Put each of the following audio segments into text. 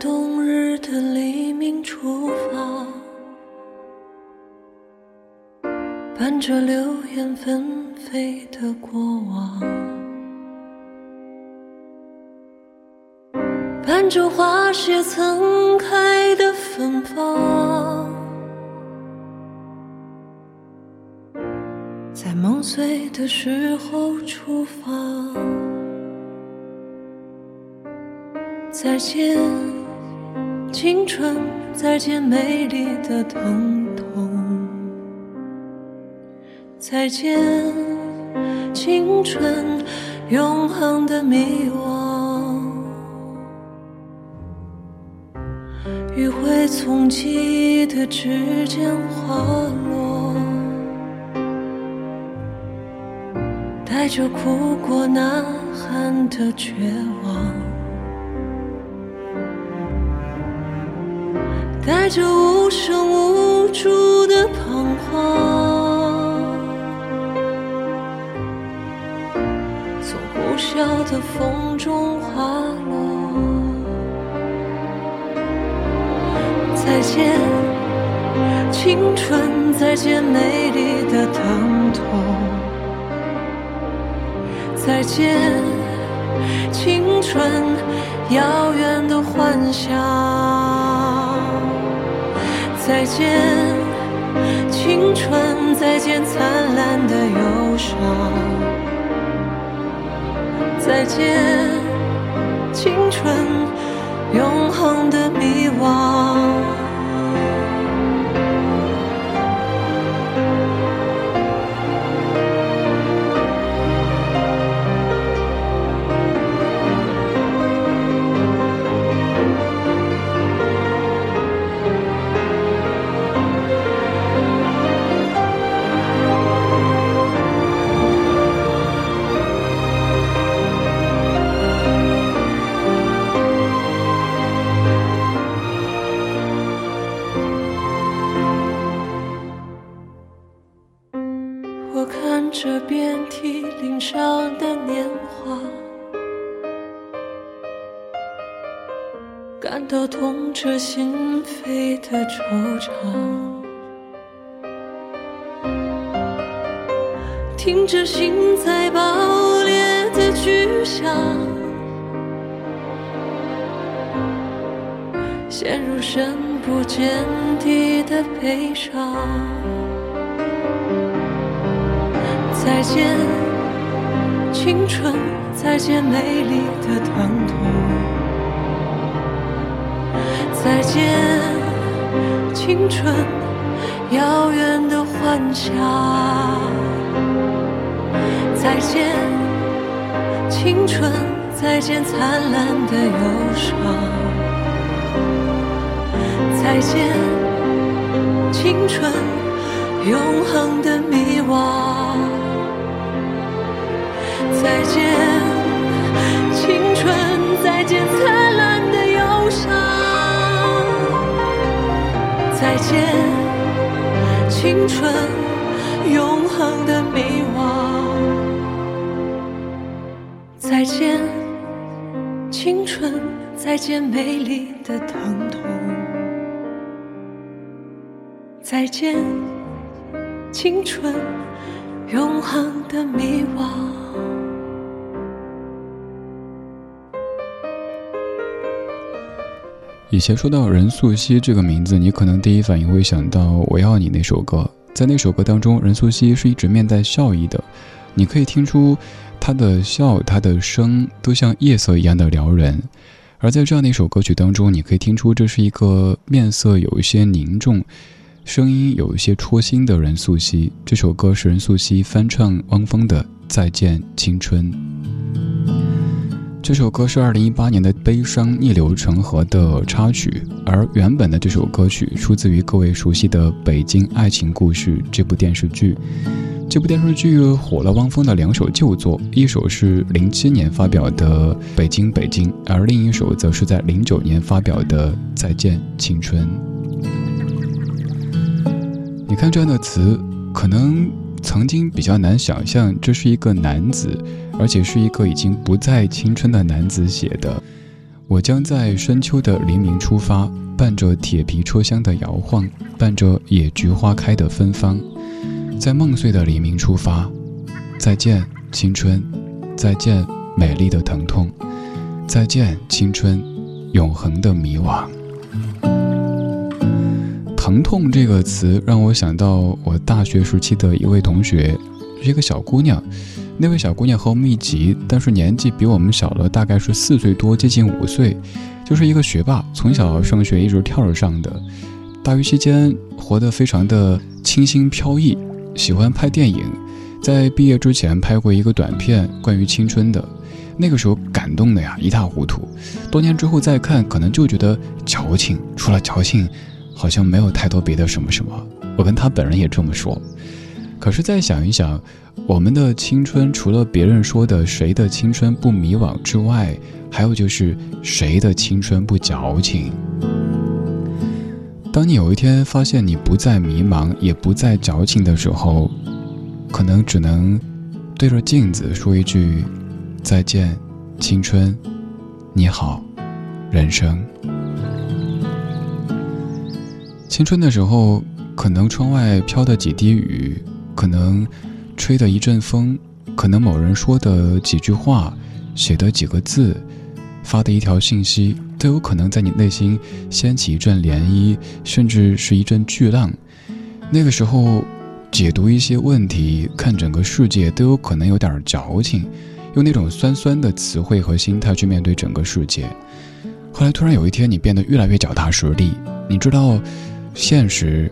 冬日的黎明出发，伴着流言纷飞的过往，伴着花谢曾开的芬芳，在梦碎的时候出发。再见，青春；再见，美丽的疼痛；再见，青春，永恒的迷惘。余晖从记忆的指尖滑落，带着哭过、呐喊的绝望。带着无声无助的彷徨，从呼啸的风中滑落。再见，青春；再见，美丽的疼痛；再见，青春，遥远的幻想。再见，青春；再见，灿烂的忧伤；再见，青春，永恒的迷感到痛彻心扉的惆怅，听着心在爆裂的巨响，陷入深不见底的悲伤。再见，青春；再见，美丽的疼痛。再见，青春，遥远的幻想。再见，青春，再见灿烂的忧伤。再见，青春，永恒的迷惘。再见，青春，再见灿再见，青春，永恒的迷惘。再见，青春，再见美丽的疼痛。再见，青春，永恒的迷惘。以前说到任素汐这个名字，你可能第一反应会想到《我要你》那首歌。在那首歌当中，任素汐是一直面带笑意的，你可以听出她的笑，她的声都像夜色一样的撩人。而在这样的一首歌曲当中，你可以听出这是一个面色有一些凝重，声音有一些戳心的任素汐。这首歌是任素汐翻唱汪峰的《再见青春》。这首歌是二零一八年的《悲伤逆流成河》的插曲，而原本的这首歌曲出自于各位熟悉的《北京爱情故事》这部电视剧。这部电视剧火了汪峰的两首旧作，一首是零七年发表的《北京北京》，而另一首则是在零九年发表的《再见青春》。你看这样的词，可能曾经比较难想象，这是一个男子。而且是一个已经不再青春的男子写的。我将在深秋的黎明出发，伴着铁皮车厢的摇晃，伴着野菊花开的芬芳，在梦碎的黎明出发。再见，青春；再见，美丽的疼痛；再见，青春，永恒的迷惘。疼痛这个词让我想到我大学时期的一位同学，是一个小姑娘。那位小姑娘和我们一级，但是年纪比我们小了，大概是四岁多，接近五岁，就是一个学霸，从小上学一直跳着上的。大学期间活得非常的清新飘逸，喜欢拍电影，在毕业之前拍过一个短片，关于青春的，那个时候感动的呀一塌糊涂。多年之后再看，可能就觉得矫情，除了矫情，好像没有太多别的什么什么。我跟他本人也这么说。可是再想一想。我们的青春，除了别人说的“谁的青春不迷惘”之外，还有就是谁的青春不矫情。当你有一天发现你不再迷茫，也不再矫情的时候，可能只能对着镜子说一句：“再见，青春，你好，人生。”青春的时候，可能窗外飘的几滴雨，可能……吹的一阵风，可能某人说的几句话，写的几个字，发的一条信息，都有可能在你内心掀起一阵涟漪，甚至是一阵巨浪。那个时候，解读一些问题，看整个世界，都有可能有点矫情，用那种酸酸的词汇和心态去面对整个世界。后来突然有一天，你变得越来越脚踏实地，你知道，现实，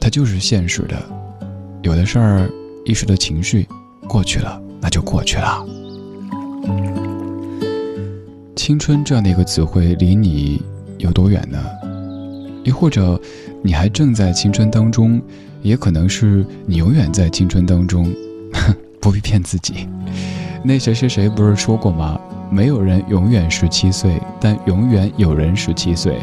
它就是现实的，有的事儿。一时的情绪过去了，那就过去了。青春这样的一个词汇离你有多远呢？又或者你还正在青春当中，也可能是你永远在青春当中。不必骗自己。那谁谁谁不是说过吗？没有人永远十七岁，但永远有人十七岁。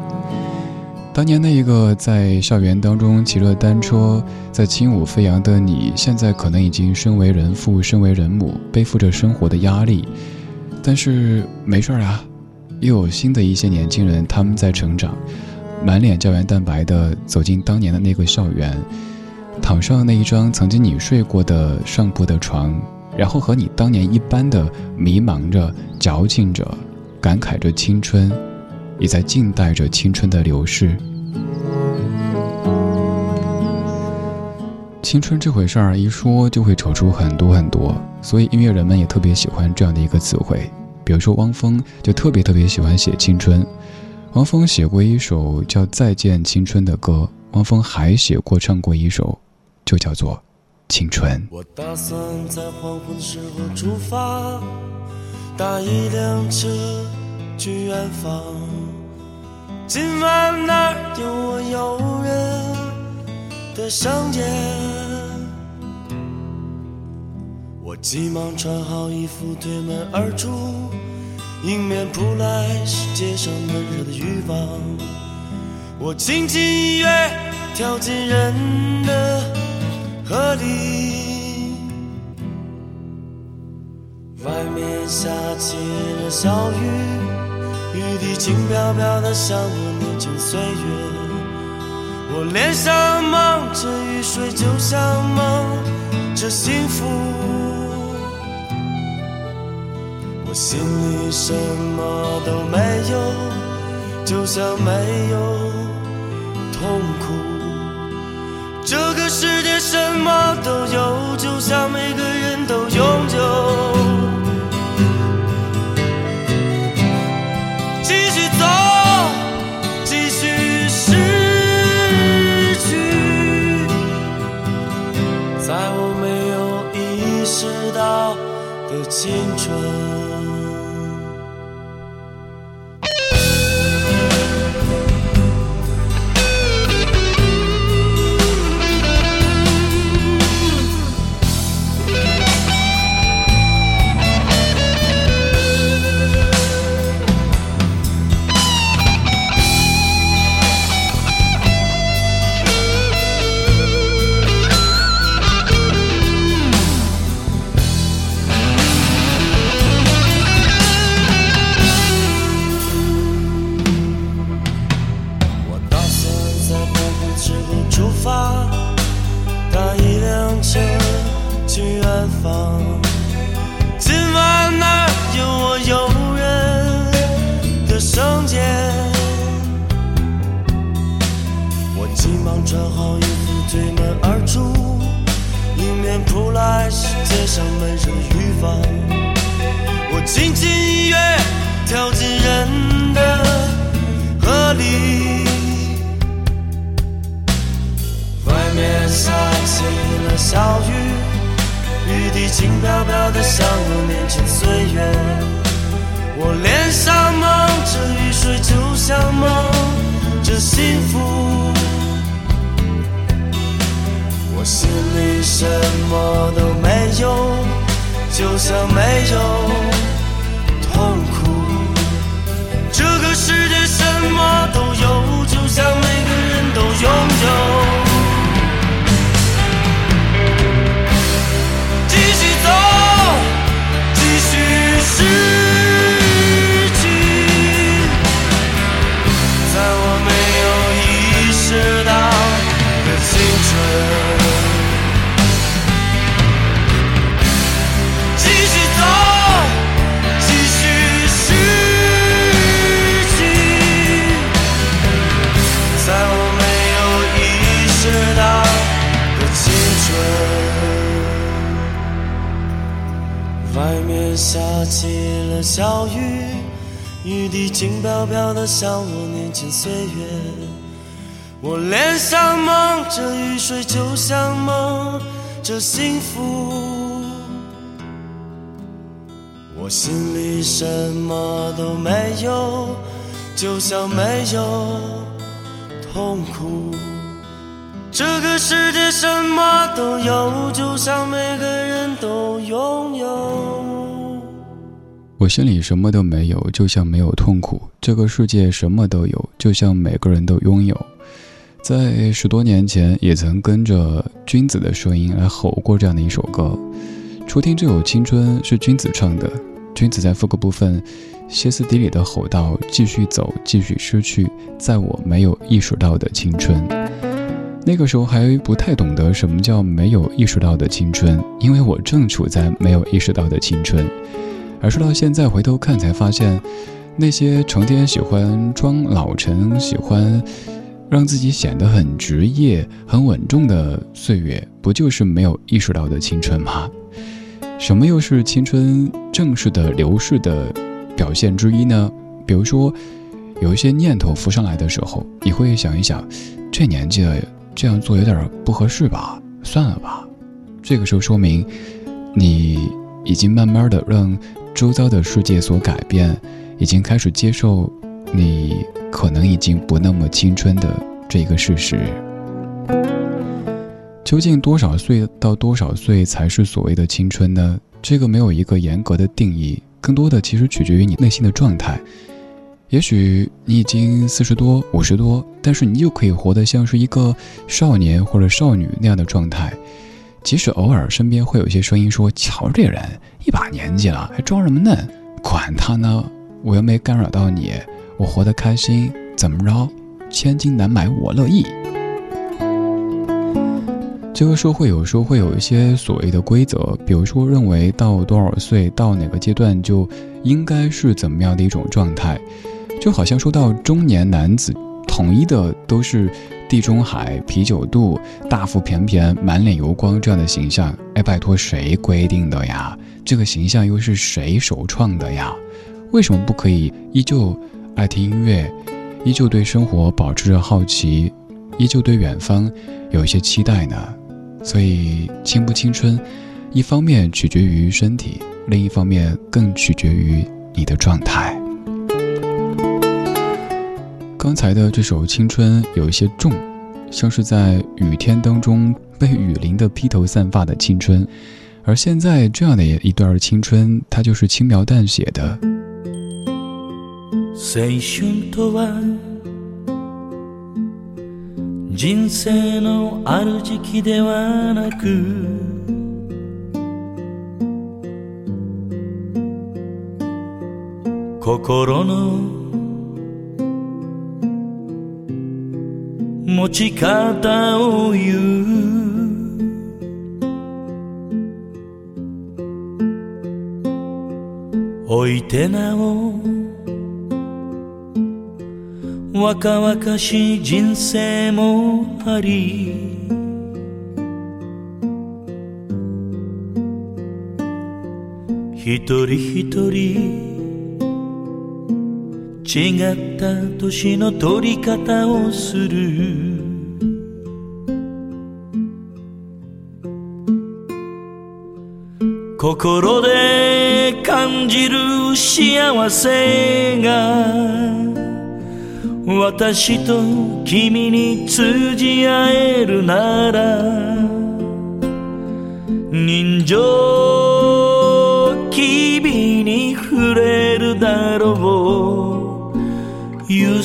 当年那一个在校园当中骑着单车，在轻舞飞扬的你，现在可能已经身为人父、身为人母，背负着生活的压力。但是没事儿啊，又有新的一些年轻人，他们在成长，满脸胶原蛋白的走进当年的那个校园，躺上那一张曾经你睡过的上铺的床，然后和你当年一般的迷茫着、矫情着、感慨着青春。也在静待着青春的流逝。青春这回事儿一说就会扯出很多很多，所以音乐人们也特别喜欢这样的一个词汇。比如说汪峰就特别特别喜欢写青春。汪峰写过一首叫《再见青春》的歌，汪峰还写过唱过一首，就叫做《青春》。我打算在黄昏时候出发，搭一辆车去远方。今晚那儿有我诱人的香烟，我急忙穿好衣服推门而出，迎面扑来是街上闷热的欲望。我轻轻一跃跳进人的河里，外面下起了小雨。雨滴轻飘飘的，像我年轻岁月。我脸上蒙着雨水，就像蒙着幸福。我心里什么都没有，就像没有痛苦。这个世界什么都有，就像每个人都拥有。青春。下起了小雨，雨滴轻飘飘的，像我年轻岁月。我脸上蒙着雨水，就像蒙着幸福。我心里什么都没有，就像没有痛苦。这个世界什么都有，就像每个人都拥有。续像我年轻岁月。我脸上蒙着雨水，就像蒙着幸福。我心里什么都没有，就像没有痛苦。这个世界什么都有，就像每个人都拥有。我心里什么都没有，就像没有痛苦。这个世界什么都有，就像每个人都拥有。在十多年前，也曾跟着君子的声音来吼过这样的一首歌。初听这首《青春》是君子唱的，君子在副歌部分歇斯底里的吼道：“继续走，继续失去，在我没有意识到的青春。”那个时候还不太懂得什么叫没有意识到的青春，因为我正处在没有意识到的青春。而是到现在回头看，才发现，那些成天喜欢装老成、喜欢让自己显得很职业、很稳重的岁月，不就是没有意识到的青春吗？什么又是青春正式的流逝的表现之一呢？比如说，有一些念头浮上来的时候，你会想一想，这年纪了这样做有点不合适吧？算了吧。这个时候说明，你已经慢慢的让周遭的世界所改变，已经开始接受你可能已经不那么青春的这个事实。究竟多少岁到多少岁才是所谓的青春呢？这个没有一个严格的定义，更多的其实取决于你内心的状态。也许你已经四十多、五十多，但是你又可以活得像是一个少年或者少女那样的状态。即使偶尔身边会有一些声音说：“瞧这人一把年纪了，还装什么嫩？管他呢，我又没干扰到你，我活得开心，怎么着？千金难买我乐意。”这个社会有时候会有一些所谓的规则，比如说认为到多少岁到哪个阶段就应该是怎么样的一种状态，就好像说到中年男子，统一的都是地中海啤酒肚、大腹便便、满脸油光这样的形象。哎，拜托，谁规定的呀？这个形象又是谁首创的呀？为什么不可以依旧爱听音乐，依旧对生活保持着好奇，依旧对远方有一些期待呢？所以，青不青春，一方面取决于身体，另一方面更取决于你的状态。刚才的这首《青春》有一些重，像是在雨天当中被雨淋得披头散发的青春，而现在这样的一段青春，它就是轻描淡写的。青春とは人生のある時期ではなく心の 持ち方を言う。おいてなお若々しい人生もあり一人一人違った年の取り方をする。心で感じる幸せが私と君に通じ合えるなら人情君に触れるだろう。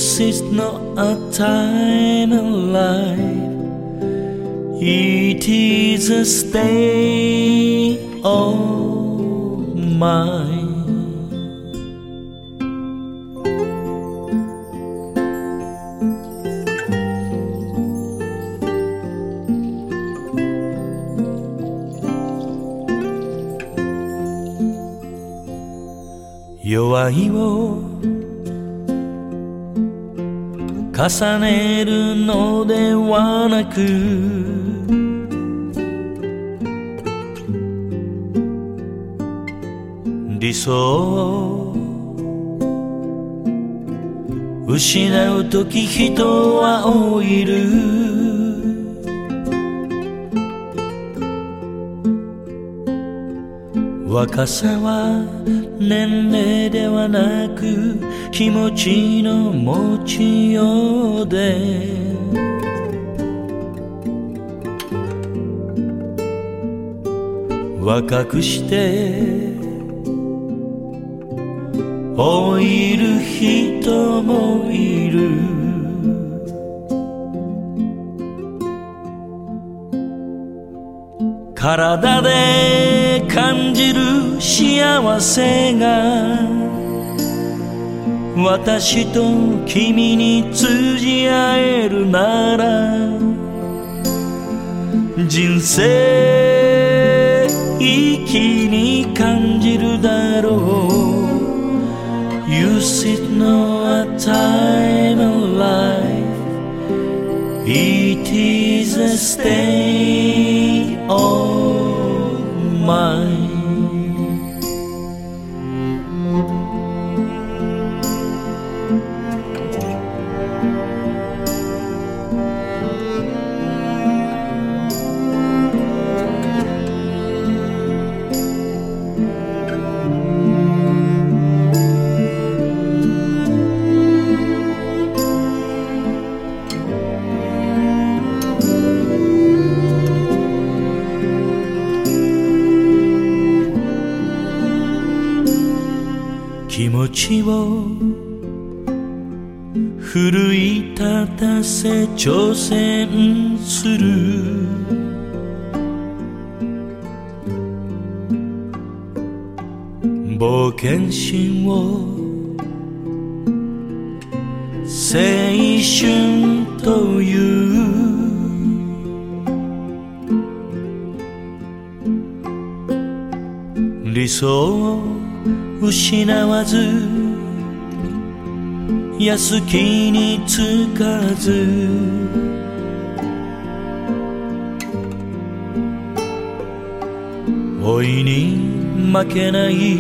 This is not a time of life, it is a state of mind. Yo, I. 重ねるのではなく理想。を失う時人は老いる。若さは年齢ではなく気持ちの持ちようで。若くして老いる人もいる。体で感じる幸せが私と君に通じ合えるなら人生一気に感じるだろう。You sit no a time of 気持ちを奮い立たせ挑戦する。冒険心を青春という。理想を失わず安きにつかず。老いに負けない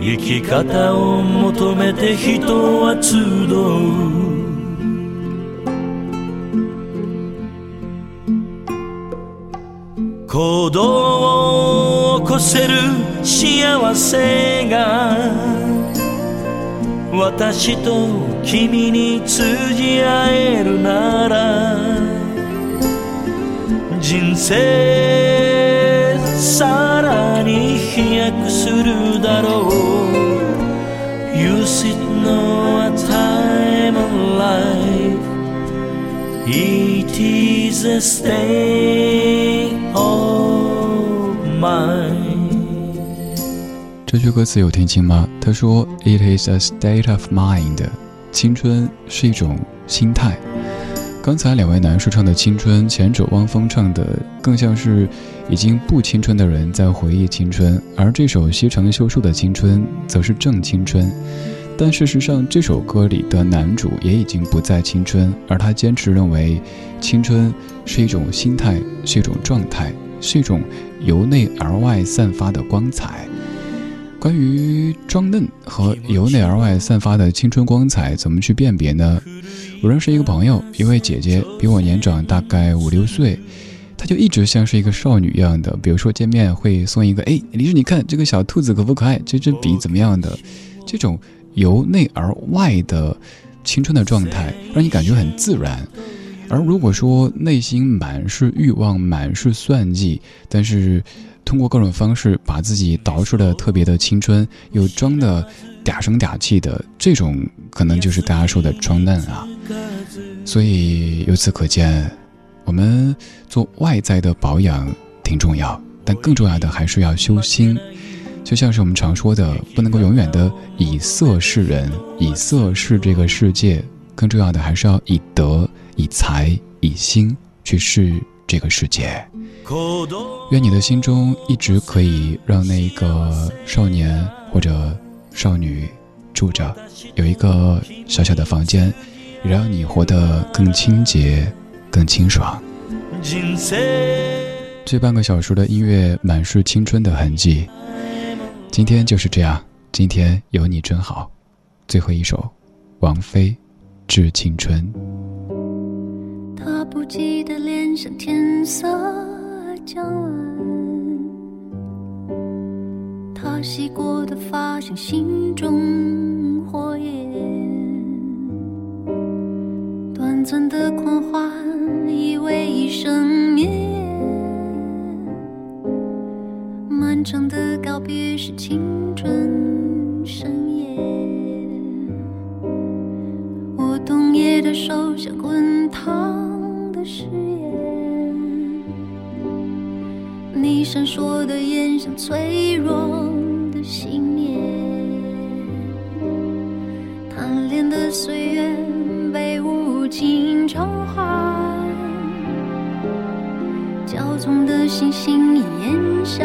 生き方を求めて人は集う。行動をせる幸せが私と君に通じ合えるなら人生さらに飛躍するだろう You sit no a time of life It is a state of mind 这句歌词有听清吗？他说：“It is a state of mind。”青春是一种心态。刚才两位男士唱的《青春》，前者汪峰唱的更像是已经不青春的人在回忆青春，而这首西城秀树的《青春》则是正青春。但事实上，这首歌里的男主也已经不再青春，而他坚持认为，青春是一种心态，是一种状态，是一种由内而外散发的光彩。关于装嫩和由内而外散发的青春光彩，怎么去辨别呢？我认识一个朋友，一位姐姐，比我年长大概五六岁，她就一直像是一个少女一样的。比如说见面会送一个，哎，李志，你看这个小兔子可不可爱？这支笔怎么样的？这种由内而外的青春的状态，让你感觉很自然。而如果说内心满是欲望，满是算计，但是。通过各种方式把自己捯饬的特别的青春，又装的嗲声嗲气的，这种可能就是大家说的装嫩啊。所以由此可见，我们做外在的保养挺重要，但更重要的还是要修心。就像是我们常说的，不能够永远的以色示人，以色示这个世界，更重要的还是要以德、以才、以心去视这个世界。愿你的心中一直可以让那个少年或者少女住着，有一个小小的房间，也让你活得更清洁、更清爽。这半个小时的音乐满是青春的痕迹。今天就是这样，今天有你真好。最后一首，王菲《致青春》。他不羁的脸上天色。将晚，他洗过的发像心中火焰，短暂的狂欢以为一生灭，漫长的告别是青春盛宴，我冬夜的手像滚烫的誓言。你闪烁的眼像脆弱的信念，贪恋的岁月被无尽偿还，骄纵的星星烟消